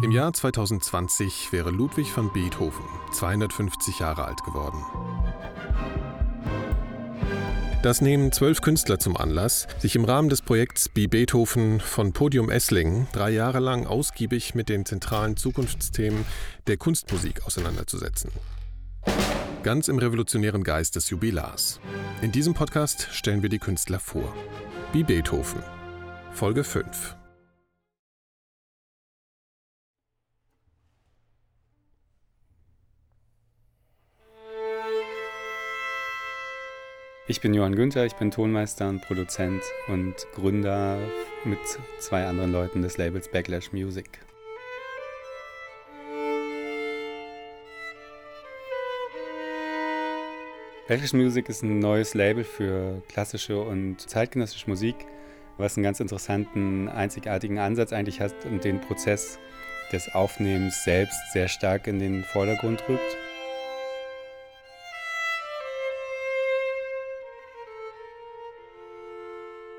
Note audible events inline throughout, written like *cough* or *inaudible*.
Im Jahr 2020 wäre Ludwig van Beethoven 250 Jahre alt geworden. Das nehmen zwölf Künstler zum Anlass, sich im Rahmen des Projekts Be Beethoven von Podium Esslingen drei Jahre lang ausgiebig mit den zentralen Zukunftsthemen der Kunstmusik auseinanderzusetzen. Ganz im revolutionären Geist des Jubilars. In diesem Podcast stellen wir die Künstler vor. Be Beethoven. Folge 5. Ich bin Johann Günther, ich bin Tonmeister und Produzent und Gründer mit zwei anderen Leuten des Labels Backlash Music. Backlash Music ist ein neues Label für klassische und zeitgenössische Musik, was einen ganz interessanten, einzigartigen Ansatz eigentlich hat und den Prozess des Aufnehmens selbst sehr stark in den Vordergrund rückt.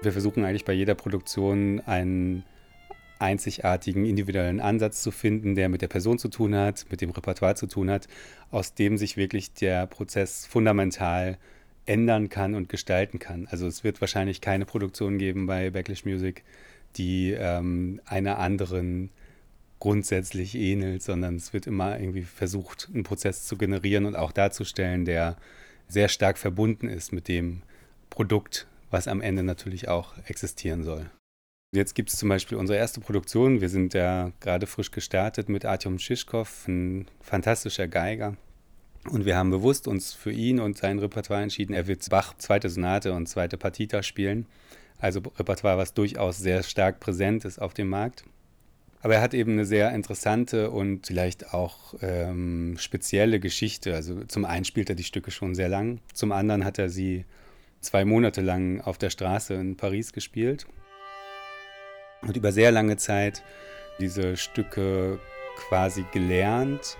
Wir versuchen eigentlich bei jeder Produktion einen einzigartigen individuellen Ansatz zu finden, der mit der Person zu tun hat, mit dem Repertoire zu tun hat, aus dem sich wirklich der Prozess fundamental ändern kann und gestalten kann. Also es wird wahrscheinlich keine Produktion geben bei Backlash Music, die ähm, einer anderen grundsätzlich ähnelt, sondern es wird immer irgendwie versucht, einen Prozess zu generieren und auch darzustellen, der sehr stark verbunden ist mit dem Produkt, was am Ende natürlich auch existieren soll. Jetzt gibt es zum Beispiel unsere erste Produktion. Wir sind ja gerade frisch gestartet mit Artyom Shishkov, ein fantastischer Geiger. Und wir haben bewusst uns für ihn und sein Repertoire entschieden. Er wird Bach zweite Sonate und zweite Partita spielen. Also Repertoire, was durchaus sehr stark präsent ist auf dem Markt. Aber er hat eben eine sehr interessante und vielleicht auch ähm, spezielle Geschichte. Also zum einen spielt er die Stücke schon sehr lang, zum anderen hat er sie zwei Monate lang auf der Straße in Paris gespielt und über sehr lange Zeit diese Stücke quasi gelernt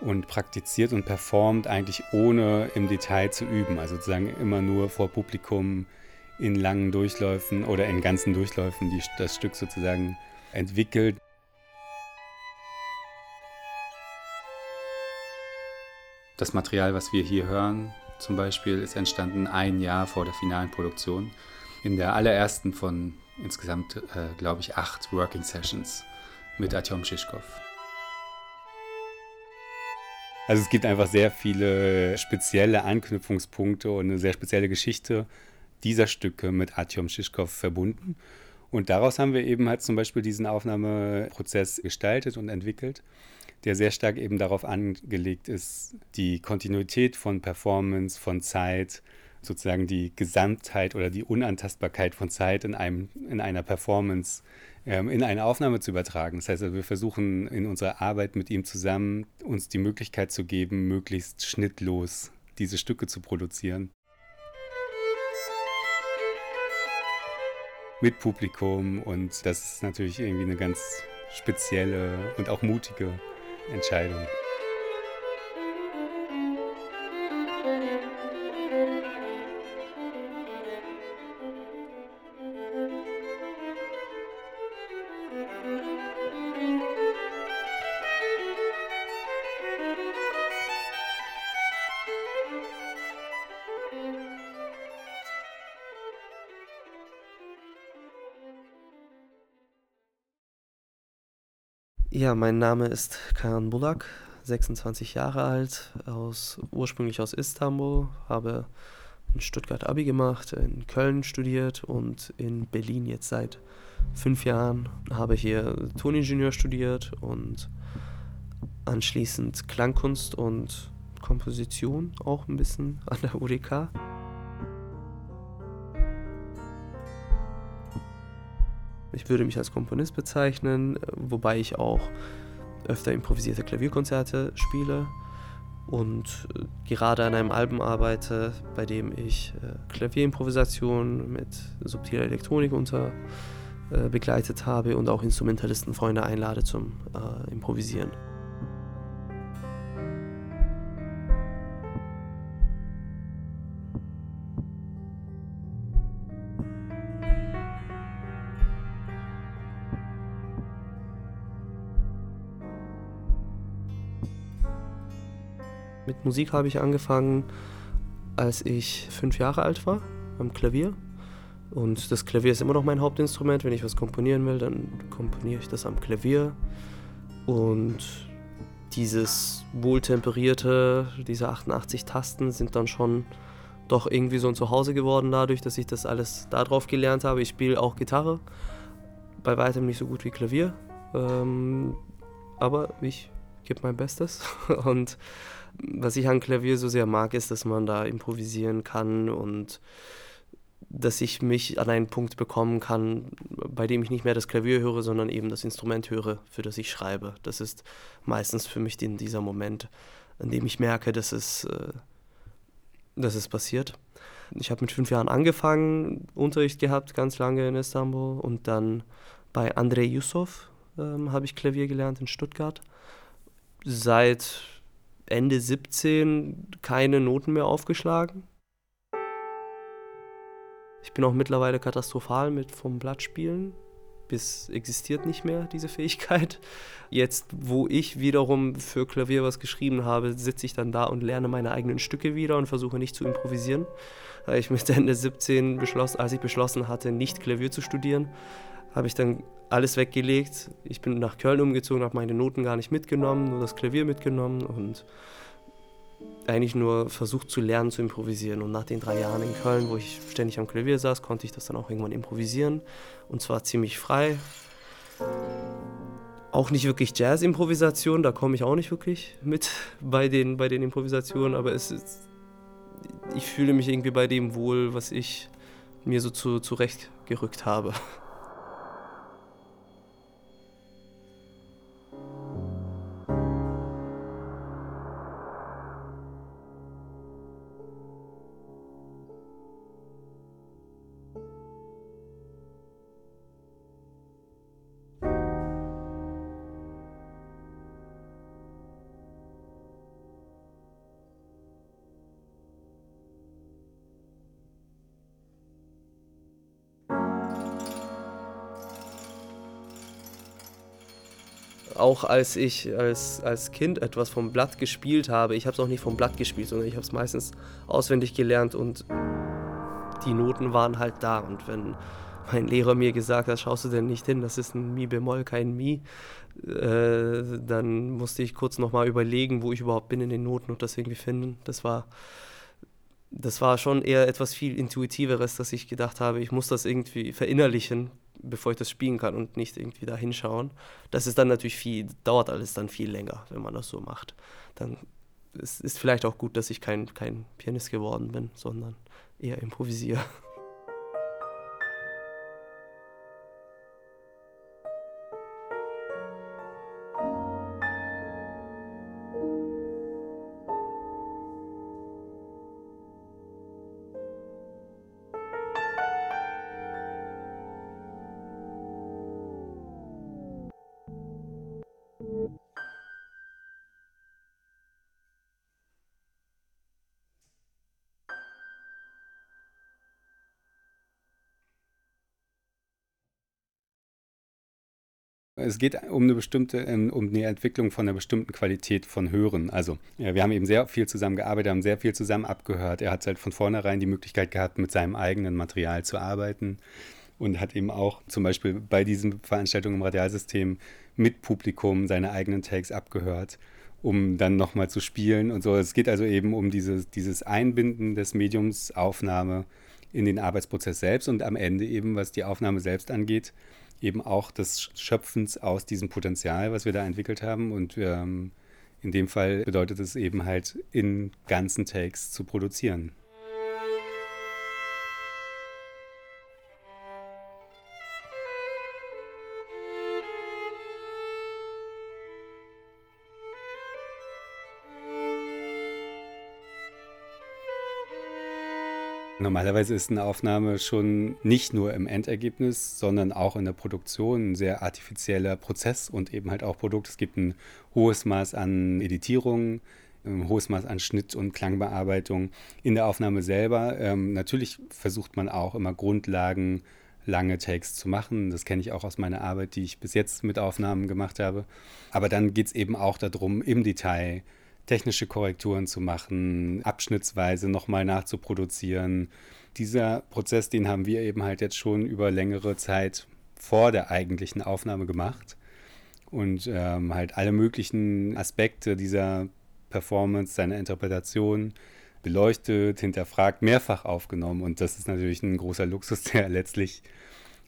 und praktiziert und performt, eigentlich ohne im Detail zu üben. Also sozusagen immer nur vor Publikum in langen Durchläufen oder in ganzen Durchläufen die, das Stück sozusagen entwickelt. Das Material, was wir hier hören, zum Beispiel ist entstanden ein Jahr vor der finalen Produktion. In der allerersten von insgesamt, äh, glaube ich, acht Working Sessions mit Artyom Shishkov. Also es gibt einfach sehr viele spezielle Anknüpfungspunkte und eine sehr spezielle Geschichte dieser Stücke mit Artyom Shishkov verbunden. Und daraus haben wir eben halt zum Beispiel diesen Aufnahmeprozess gestaltet und entwickelt der sehr stark eben darauf angelegt ist, die Kontinuität von Performance, von Zeit, sozusagen die Gesamtheit oder die Unantastbarkeit von Zeit in, einem, in einer Performance ähm, in eine Aufnahme zu übertragen. Das heißt, also wir versuchen in unserer Arbeit mit ihm zusammen uns die Möglichkeit zu geben, möglichst schnittlos diese Stücke zu produzieren. Mit Publikum und das ist natürlich irgendwie eine ganz spezielle und auch mutige en zij doen. Ja, mein Name ist Karan Bulak, 26 Jahre alt, aus, ursprünglich aus Istanbul, habe in Stuttgart Abi gemacht, in Köln studiert und in Berlin jetzt seit fünf Jahren. Habe hier Toningenieur studiert und anschließend Klangkunst und Komposition auch ein bisschen an der UDK. Ich würde mich als Komponist bezeichnen, wobei ich auch öfter improvisierte Klavierkonzerte spiele und äh, gerade an einem Album arbeite, bei dem ich äh, Klavierimprovisation mit subtiler Elektronik unter äh, begleitet habe und auch Instrumentalistenfreunde einlade zum Improvisieren. Musik habe ich angefangen, als ich fünf Jahre alt war, am Klavier. Und das Klavier ist immer noch mein Hauptinstrument. Wenn ich was komponieren will, dann komponiere ich das am Klavier. Und dieses wohltemperierte, diese 88 Tasten sind dann schon doch irgendwie so ein Zuhause geworden dadurch, dass ich das alles darauf gelernt habe. Ich spiele auch Gitarre, bei weitem nicht so gut wie Klavier, ähm, aber ich gebe mein Bestes. *laughs* Und was ich an Klavier so sehr mag, ist, dass man da improvisieren kann und dass ich mich an einen Punkt bekommen kann, bei dem ich nicht mehr das Klavier höre, sondern eben das Instrument höre, für das ich schreibe. Das ist meistens für mich den, dieser Moment, an dem ich merke, dass es, äh, dass es passiert. Ich habe mit fünf Jahren angefangen, Unterricht gehabt, ganz lange in Istanbul und dann bei Andrei Yusuf ähm, habe ich Klavier gelernt in Stuttgart. Seit Ende 17 keine Noten mehr aufgeschlagen ich bin auch mittlerweile katastrophal mit vom Blatt spielen. Bis existiert nicht mehr diese Fähigkeit. Jetzt, wo ich wiederum für Klavier was geschrieben habe, sitze ich dann da und lerne meine eigenen Stücke wieder und versuche nicht zu improvisieren. Weil ich *laughs* mit Ende 17 beschlossen, als ich beschlossen hatte, nicht Klavier zu studieren, habe ich dann alles weggelegt. Ich bin nach Köln umgezogen, habe meine Noten gar nicht mitgenommen, nur das Klavier mitgenommen und eigentlich nur versucht zu lernen zu improvisieren. Und nach den drei Jahren in Köln, wo ich ständig am Klavier saß, konnte ich das dann auch irgendwann improvisieren. Und zwar ziemlich frei. Auch nicht wirklich Jazz-Improvisation, da komme ich auch nicht wirklich mit bei den, bei den Improvisationen, aber es ist, ich fühle mich irgendwie bei dem wohl, was ich mir so zu, zurechtgerückt habe. Auch als ich als, als Kind etwas vom Blatt gespielt habe, ich habe es auch nicht vom Blatt gespielt, sondern ich habe es meistens auswendig gelernt und die Noten waren halt da. Und wenn mein Lehrer mir gesagt hat, schaust du denn nicht hin, das ist ein Mi-Bemol, kein Mi, äh, dann musste ich kurz nochmal überlegen, wo ich überhaupt bin in den Noten und das irgendwie finden. Das war, das war schon eher etwas viel Intuitiveres, dass ich gedacht habe, ich muss das irgendwie verinnerlichen, bevor ich das spielen kann und nicht irgendwie da hinschauen. Das ist dann natürlich viel, dauert alles dann viel länger, wenn man das so macht. Dann ist es vielleicht auch gut, dass ich kein, kein Pianist geworden bin, sondern eher improvisiere. *laughs* Es geht um eine bestimmte, ähm, um die Entwicklung von einer bestimmten Qualität von Hören. Also, wir haben eben sehr viel zusammen gearbeitet, haben sehr viel zusammen abgehört. Er hat halt von vornherein die Möglichkeit gehabt, mit seinem eigenen Material zu arbeiten und hat eben auch zum Beispiel bei diesen Veranstaltungen im Radialsystem mit Publikum seine eigenen Takes abgehört, um dann nochmal zu spielen und so. Es geht also eben um dieses, dieses Einbinden des Mediums Aufnahme in den Arbeitsprozess selbst und am Ende eben, was die Aufnahme selbst angeht, eben auch des Schöpfens aus diesem Potenzial, was wir da entwickelt haben. Und ähm, in dem Fall bedeutet es eben halt in ganzen Takes zu produzieren. Normalerweise ist eine Aufnahme schon nicht nur im Endergebnis, sondern auch in der Produktion ein sehr artifizieller Prozess und eben halt auch Produkt. Es gibt ein hohes Maß an Editierung, ein hohes Maß an Schnitt und Klangbearbeitung in der Aufnahme selber. Ähm, natürlich versucht man auch immer Grundlagen, lange Takes zu machen. Das kenne ich auch aus meiner Arbeit, die ich bis jetzt mit Aufnahmen gemacht habe. Aber dann geht es eben auch darum, im Detail technische Korrekturen zu machen, abschnittsweise nochmal nachzuproduzieren. Dieser Prozess, den haben wir eben halt jetzt schon über längere Zeit vor der eigentlichen Aufnahme gemacht und ähm, halt alle möglichen Aspekte dieser Performance, seiner Interpretation beleuchtet, hinterfragt, mehrfach aufgenommen. Und das ist natürlich ein großer Luxus, *laughs* der letztlich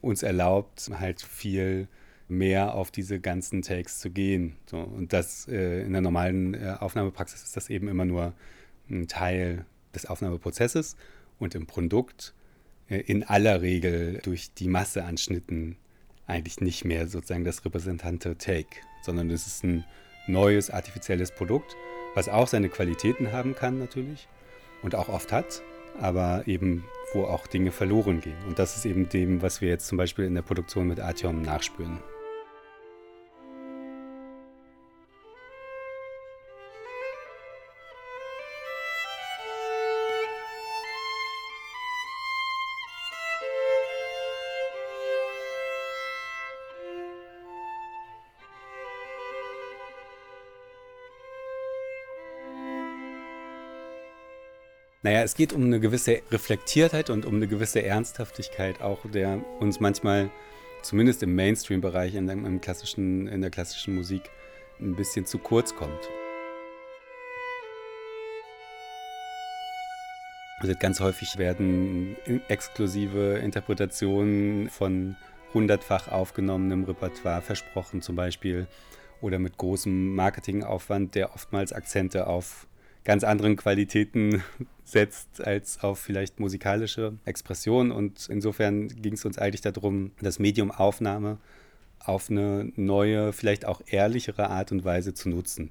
uns erlaubt, halt viel mehr auf diese ganzen Takes zu gehen. So, und das äh, in der normalen äh, Aufnahmepraxis ist das eben immer nur ein Teil des Aufnahmeprozesses und im Produkt äh, in aller Regel durch die Masse an Schnitten eigentlich nicht mehr sozusagen das repräsentante Take, sondern es ist ein neues artifizielles Produkt, was auch seine Qualitäten haben kann natürlich und auch oft hat, aber eben wo auch Dinge verloren gehen. Und das ist eben dem, was wir jetzt zum Beispiel in der Produktion mit Artyom nachspüren. Naja, es geht um eine gewisse Reflektiertheit und um eine gewisse Ernsthaftigkeit, auch der uns manchmal, zumindest im Mainstream-Bereich, in, in der klassischen Musik, ein bisschen zu kurz kommt. Also ganz häufig werden exklusive Interpretationen von hundertfach aufgenommenem Repertoire versprochen, zum Beispiel, oder mit großem Marketingaufwand, der oftmals Akzente auf ganz anderen Qualitäten *laughs* setzt als auf vielleicht musikalische Expression. Und insofern ging es uns eigentlich darum, das Medium Aufnahme auf eine neue, vielleicht auch ehrlichere Art und Weise zu nutzen.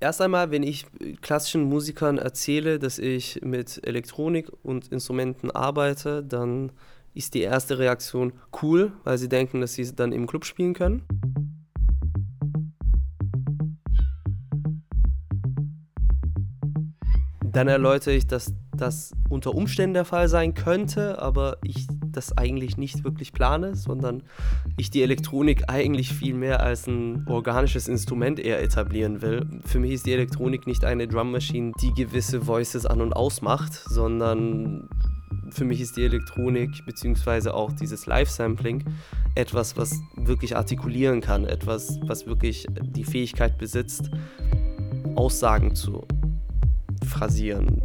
Erst einmal, wenn ich klassischen Musikern erzähle, dass ich mit Elektronik und Instrumenten arbeite, dann ist die erste Reaktion cool, weil sie denken, dass sie dann im Club spielen können. Dann erläutere ich, dass das unter Umständen der Fall sein könnte, aber ich das eigentlich nicht wirklich plane, sondern ich die Elektronik eigentlich viel mehr als ein organisches Instrument eher etablieren will. Für mich ist die Elektronik nicht eine Drum Machine, die gewisse Voices an und ausmacht, sondern für mich ist die Elektronik bzw. auch dieses Live-Sampling etwas, was wirklich artikulieren kann, etwas, was wirklich die Fähigkeit besitzt, Aussagen zu phrasieren.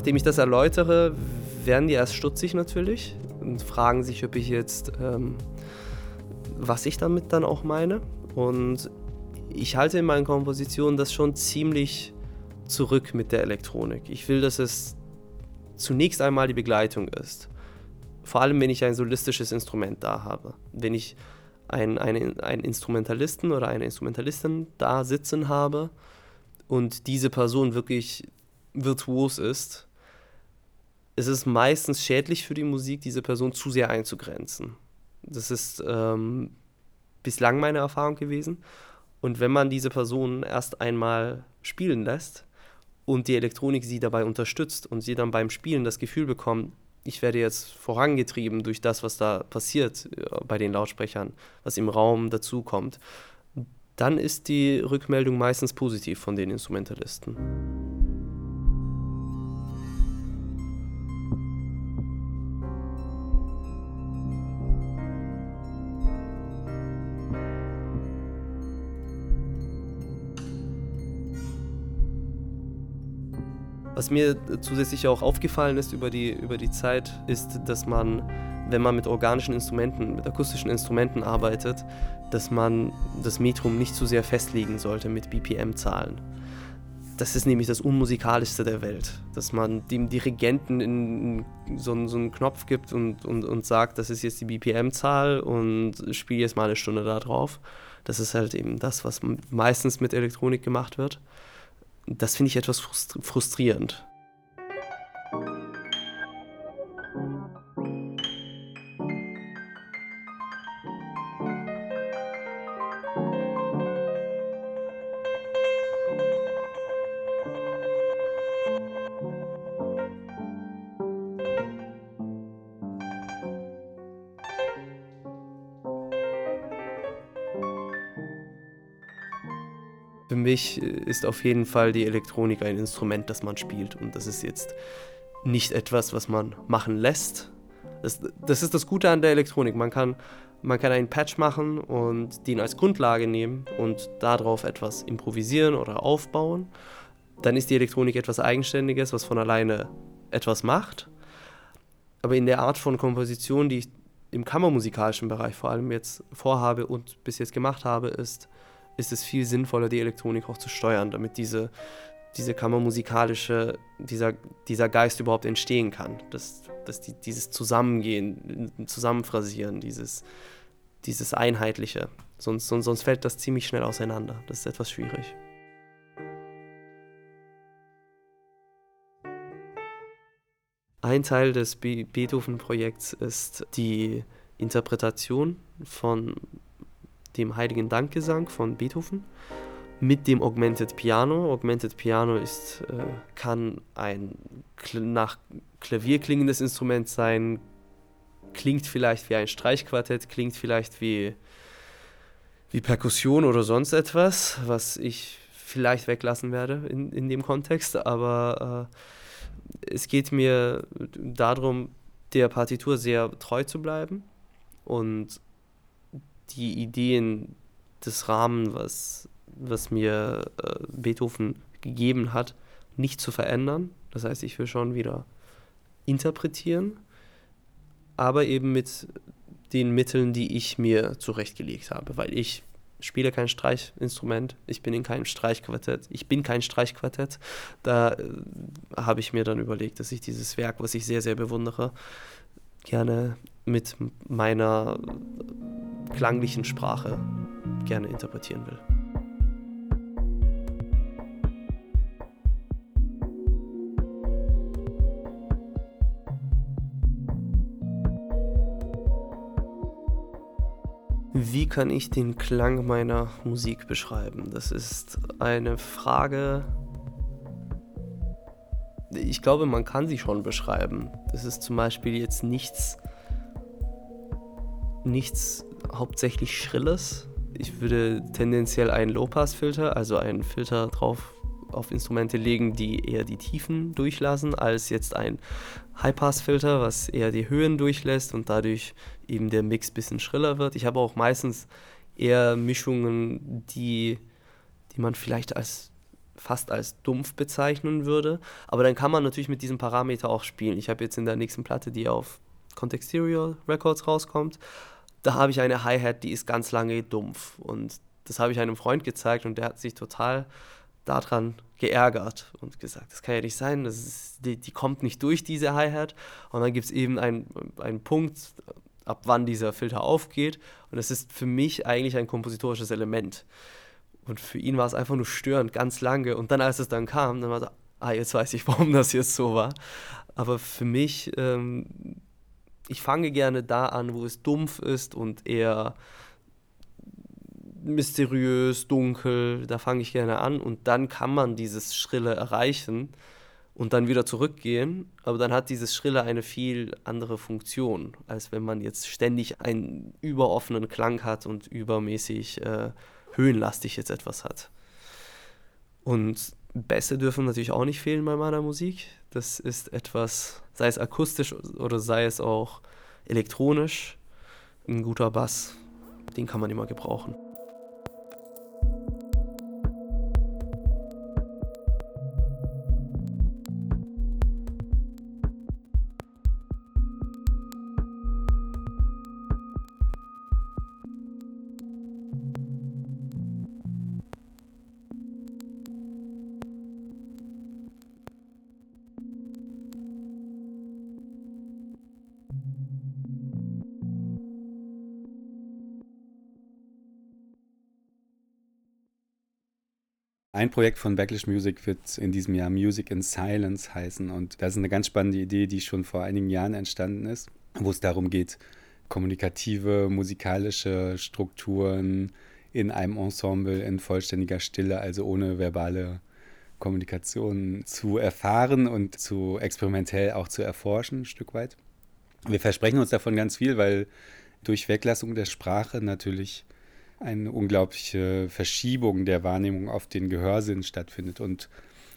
Nachdem ich das erläutere, werden die erst stutzig natürlich und fragen sich, ob ich jetzt, ähm, was ich damit dann auch meine. Und ich halte in meinen Kompositionen das schon ziemlich zurück mit der Elektronik. Ich will, dass es zunächst einmal die Begleitung ist. Vor allem, wenn ich ein solistisches Instrument da habe. Wenn ich einen, einen, einen Instrumentalisten oder eine Instrumentalistin da sitzen habe und diese Person wirklich virtuos ist, ist es meistens schädlich für die Musik, diese Person zu sehr einzugrenzen. Das ist ähm, bislang meine Erfahrung gewesen. Und wenn man diese Person erst einmal spielen lässt und die Elektronik sie dabei unterstützt und sie dann beim Spielen das Gefühl bekommt, ich werde jetzt vorangetrieben durch das, was da passiert äh, bei den Lautsprechern, was im Raum dazukommt, dann ist die Rückmeldung meistens positiv von den Instrumentalisten. Was mir zusätzlich auch aufgefallen ist über die, über die Zeit, ist, dass man, wenn man mit organischen Instrumenten, mit akustischen Instrumenten arbeitet, dass man das Metrum nicht zu sehr festlegen sollte mit BPM-Zahlen. Das ist nämlich das Unmusikalischste der Welt, dass man dem Dirigenten in so, so einen Knopf gibt und, und, und sagt, das ist jetzt die BPM-Zahl und spiele jetzt mal eine Stunde da drauf. Das ist halt eben das, was meistens mit Elektronik gemacht wird. Das finde ich etwas frustrierend. Für mich ist auf jeden Fall die Elektronik ein Instrument, das man spielt. Und das ist jetzt nicht etwas, was man machen lässt. Das, das ist das Gute an der Elektronik. Man kann, man kann einen Patch machen und den als Grundlage nehmen und darauf etwas improvisieren oder aufbauen. Dann ist die Elektronik etwas Eigenständiges, was von alleine etwas macht. Aber in der Art von Komposition, die ich im kammermusikalischen Bereich vor allem jetzt vorhabe und bis jetzt gemacht habe, ist, ist es viel sinnvoller, die Elektronik auch zu steuern, damit diese, diese kammermusikalische, dieser, dieser Geist überhaupt entstehen kann. Dass, dass die, dieses Zusammengehen, Zusammenphrasieren, dieses, dieses Einheitliche. Sonst, sonst, sonst fällt das ziemlich schnell auseinander. Das ist etwas schwierig. Ein Teil des Be Beethoven-Projekts ist die Interpretation von dem Heiligen Dankgesang von Beethoven. Mit dem Augmented Piano. Augmented Piano ist, äh, kann ein nach Klavier klingendes Instrument sein, klingt vielleicht wie ein Streichquartett, klingt vielleicht wie, wie Perkussion oder sonst etwas, was ich vielleicht weglassen werde in, in dem Kontext, aber äh, es geht mir darum, der Partitur sehr treu zu bleiben und die Ideen des Rahmens, was, was mir äh, Beethoven gegeben hat, nicht zu verändern. Das heißt, ich will schon wieder interpretieren, aber eben mit den Mitteln, die ich mir zurechtgelegt habe, weil ich spiele kein Streichinstrument, ich bin in keinem Streichquartett, ich bin kein Streichquartett. Da äh, habe ich mir dann überlegt, dass ich dieses Werk, was ich sehr, sehr bewundere, gerne mit meiner klanglichen Sprache gerne interpretieren will. Wie kann ich den Klang meiner Musik beschreiben? Das ist eine Frage, ich glaube, man kann sie schon beschreiben. Das ist zum Beispiel jetzt nichts, nichts hauptsächlich Schrilles. Ich würde tendenziell einen Low-Pass-Filter, also einen Filter drauf auf Instrumente legen, die eher die Tiefen durchlassen, als jetzt ein High-Pass-Filter, was eher die Höhen durchlässt und dadurch eben der Mix ein bisschen schriller wird. Ich habe auch meistens eher Mischungen, die, die man vielleicht als fast als dumpf bezeichnen würde. Aber dann kann man natürlich mit diesem Parameter auch spielen. Ich habe jetzt in der nächsten Platte, die auf Contexterial Records rauskommt, da habe ich eine Hi-Hat, die ist ganz lange dumpf. Und das habe ich einem Freund gezeigt und der hat sich total daran geärgert und gesagt, das kann ja nicht sein, das ist, die, die kommt nicht durch, diese Hi-Hat. Und dann gibt es eben einen, Punkt, ab wann dieser Filter aufgeht. Und das ist für mich eigentlich ein kompositorisches Element. Und für ihn war es einfach nur störend, ganz lange. Und dann, als es dann kam, dann war so, ah, jetzt weiß ich, warum das jetzt so war. Aber für mich ähm, ich fange gerne da an, wo es dumpf ist und eher mysteriös, dunkel. Da fange ich gerne an und dann kann man dieses Schrille erreichen und dann wieder zurückgehen. Aber dann hat dieses Schrille eine viel andere Funktion, als wenn man jetzt ständig einen überoffenen Klang hat und übermäßig äh, höhenlastig jetzt etwas hat. Und Bässe dürfen natürlich auch nicht fehlen bei meiner Musik. Das ist etwas, sei es akustisch oder sei es auch elektronisch. Ein guter Bass, den kann man immer gebrauchen. Projekt von Backlash Music wird in diesem Jahr Music in Silence heißen. Und das ist eine ganz spannende Idee, die schon vor einigen Jahren entstanden ist, wo es darum geht, kommunikative musikalische Strukturen in einem Ensemble in vollständiger Stille, also ohne verbale Kommunikation zu erfahren und zu experimentell auch zu erforschen, ein Stück weit. Wir versprechen uns davon ganz viel, weil durch Weglassung der Sprache natürlich eine unglaubliche Verschiebung der Wahrnehmung auf den Gehörsinn stattfindet und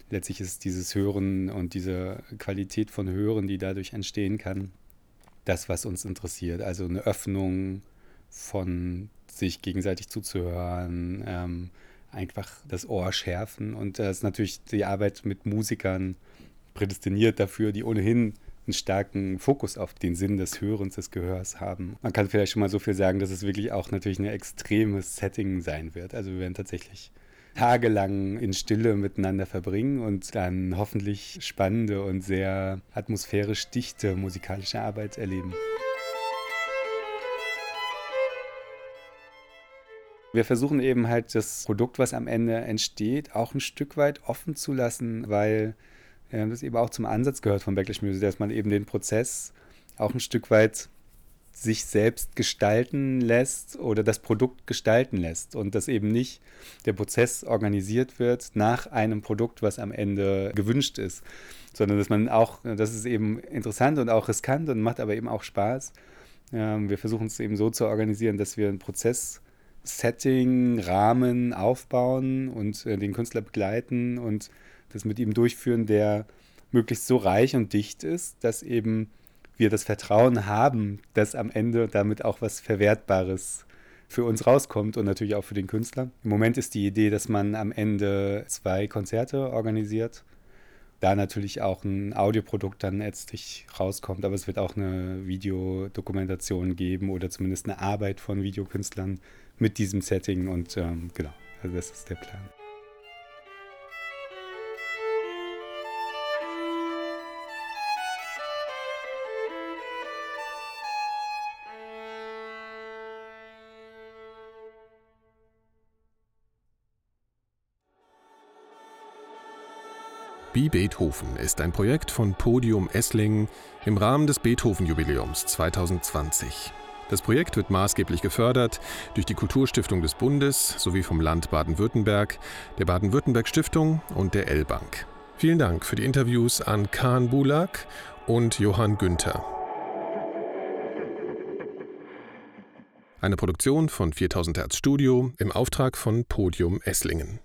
letztlich ist dieses Hören und diese Qualität von Hören, die dadurch entstehen kann, das, was uns interessiert. Also eine Öffnung von sich gegenseitig zuzuhören, ähm, einfach das Ohr schärfen. Und das ist natürlich die Arbeit mit Musikern prädestiniert dafür, die ohnehin einen starken Fokus auf den Sinn des Hörens, des Gehörs haben. Man kann vielleicht schon mal so viel sagen, dass es wirklich auch natürlich ein extremes Setting sein wird. Also wir werden tatsächlich tagelang in Stille miteinander verbringen und dann hoffentlich spannende und sehr atmosphärisch dichte musikalische Arbeit erleben. Wir versuchen eben halt das Produkt, was am Ende entsteht, auch ein Stück weit offen zu lassen, weil ja, das eben auch zum Ansatz gehört von Backlash Music, dass man eben den Prozess auch ein Stück weit sich selbst gestalten lässt oder das Produkt gestalten lässt und dass eben nicht der Prozess organisiert wird nach einem Produkt, was am Ende gewünscht ist, sondern dass man auch, das ist eben interessant und auch riskant und macht aber eben auch Spaß. Wir versuchen es eben so zu organisieren, dass wir einen Prozess Setting, Rahmen aufbauen und äh, den Künstler begleiten und das mit ihm durchführen, der möglichst so reich und dicht ist, dass eben wir das Vertrauen haben, dass am Ende damit auch was Verwertbares für uns rauskommt und natürlich auch für den Künstler. Im Moment ist die Idee, dass man am Ende zwei Konzerte organisiert. Da natürlich auch ein Audioprodukt dann letztlich rauskommt, aber es wird auch eine Videodokumentation geben oder zumindest eine Arbeit von Videokünstlern mit diesem Setting und ähm, genau, also das ist der Plan. Bi Beethoven ist ein Projekt von Podium Esslingen im Rahmen des Beethoven-Jubiläums 2020. Das Projekt wird maßgeblich gefördert durch die Kulturstiftung des Bundes sowie vom Land Baden-Württemberg, der Baden-Württemberg-Stiftung und der L-Bank. Vielen Dank für die Interviews an Kahn Bulak und Johann Günther. Eine Produktion von 4000 Hertz Studio im Auftrag von Podium Esslingen.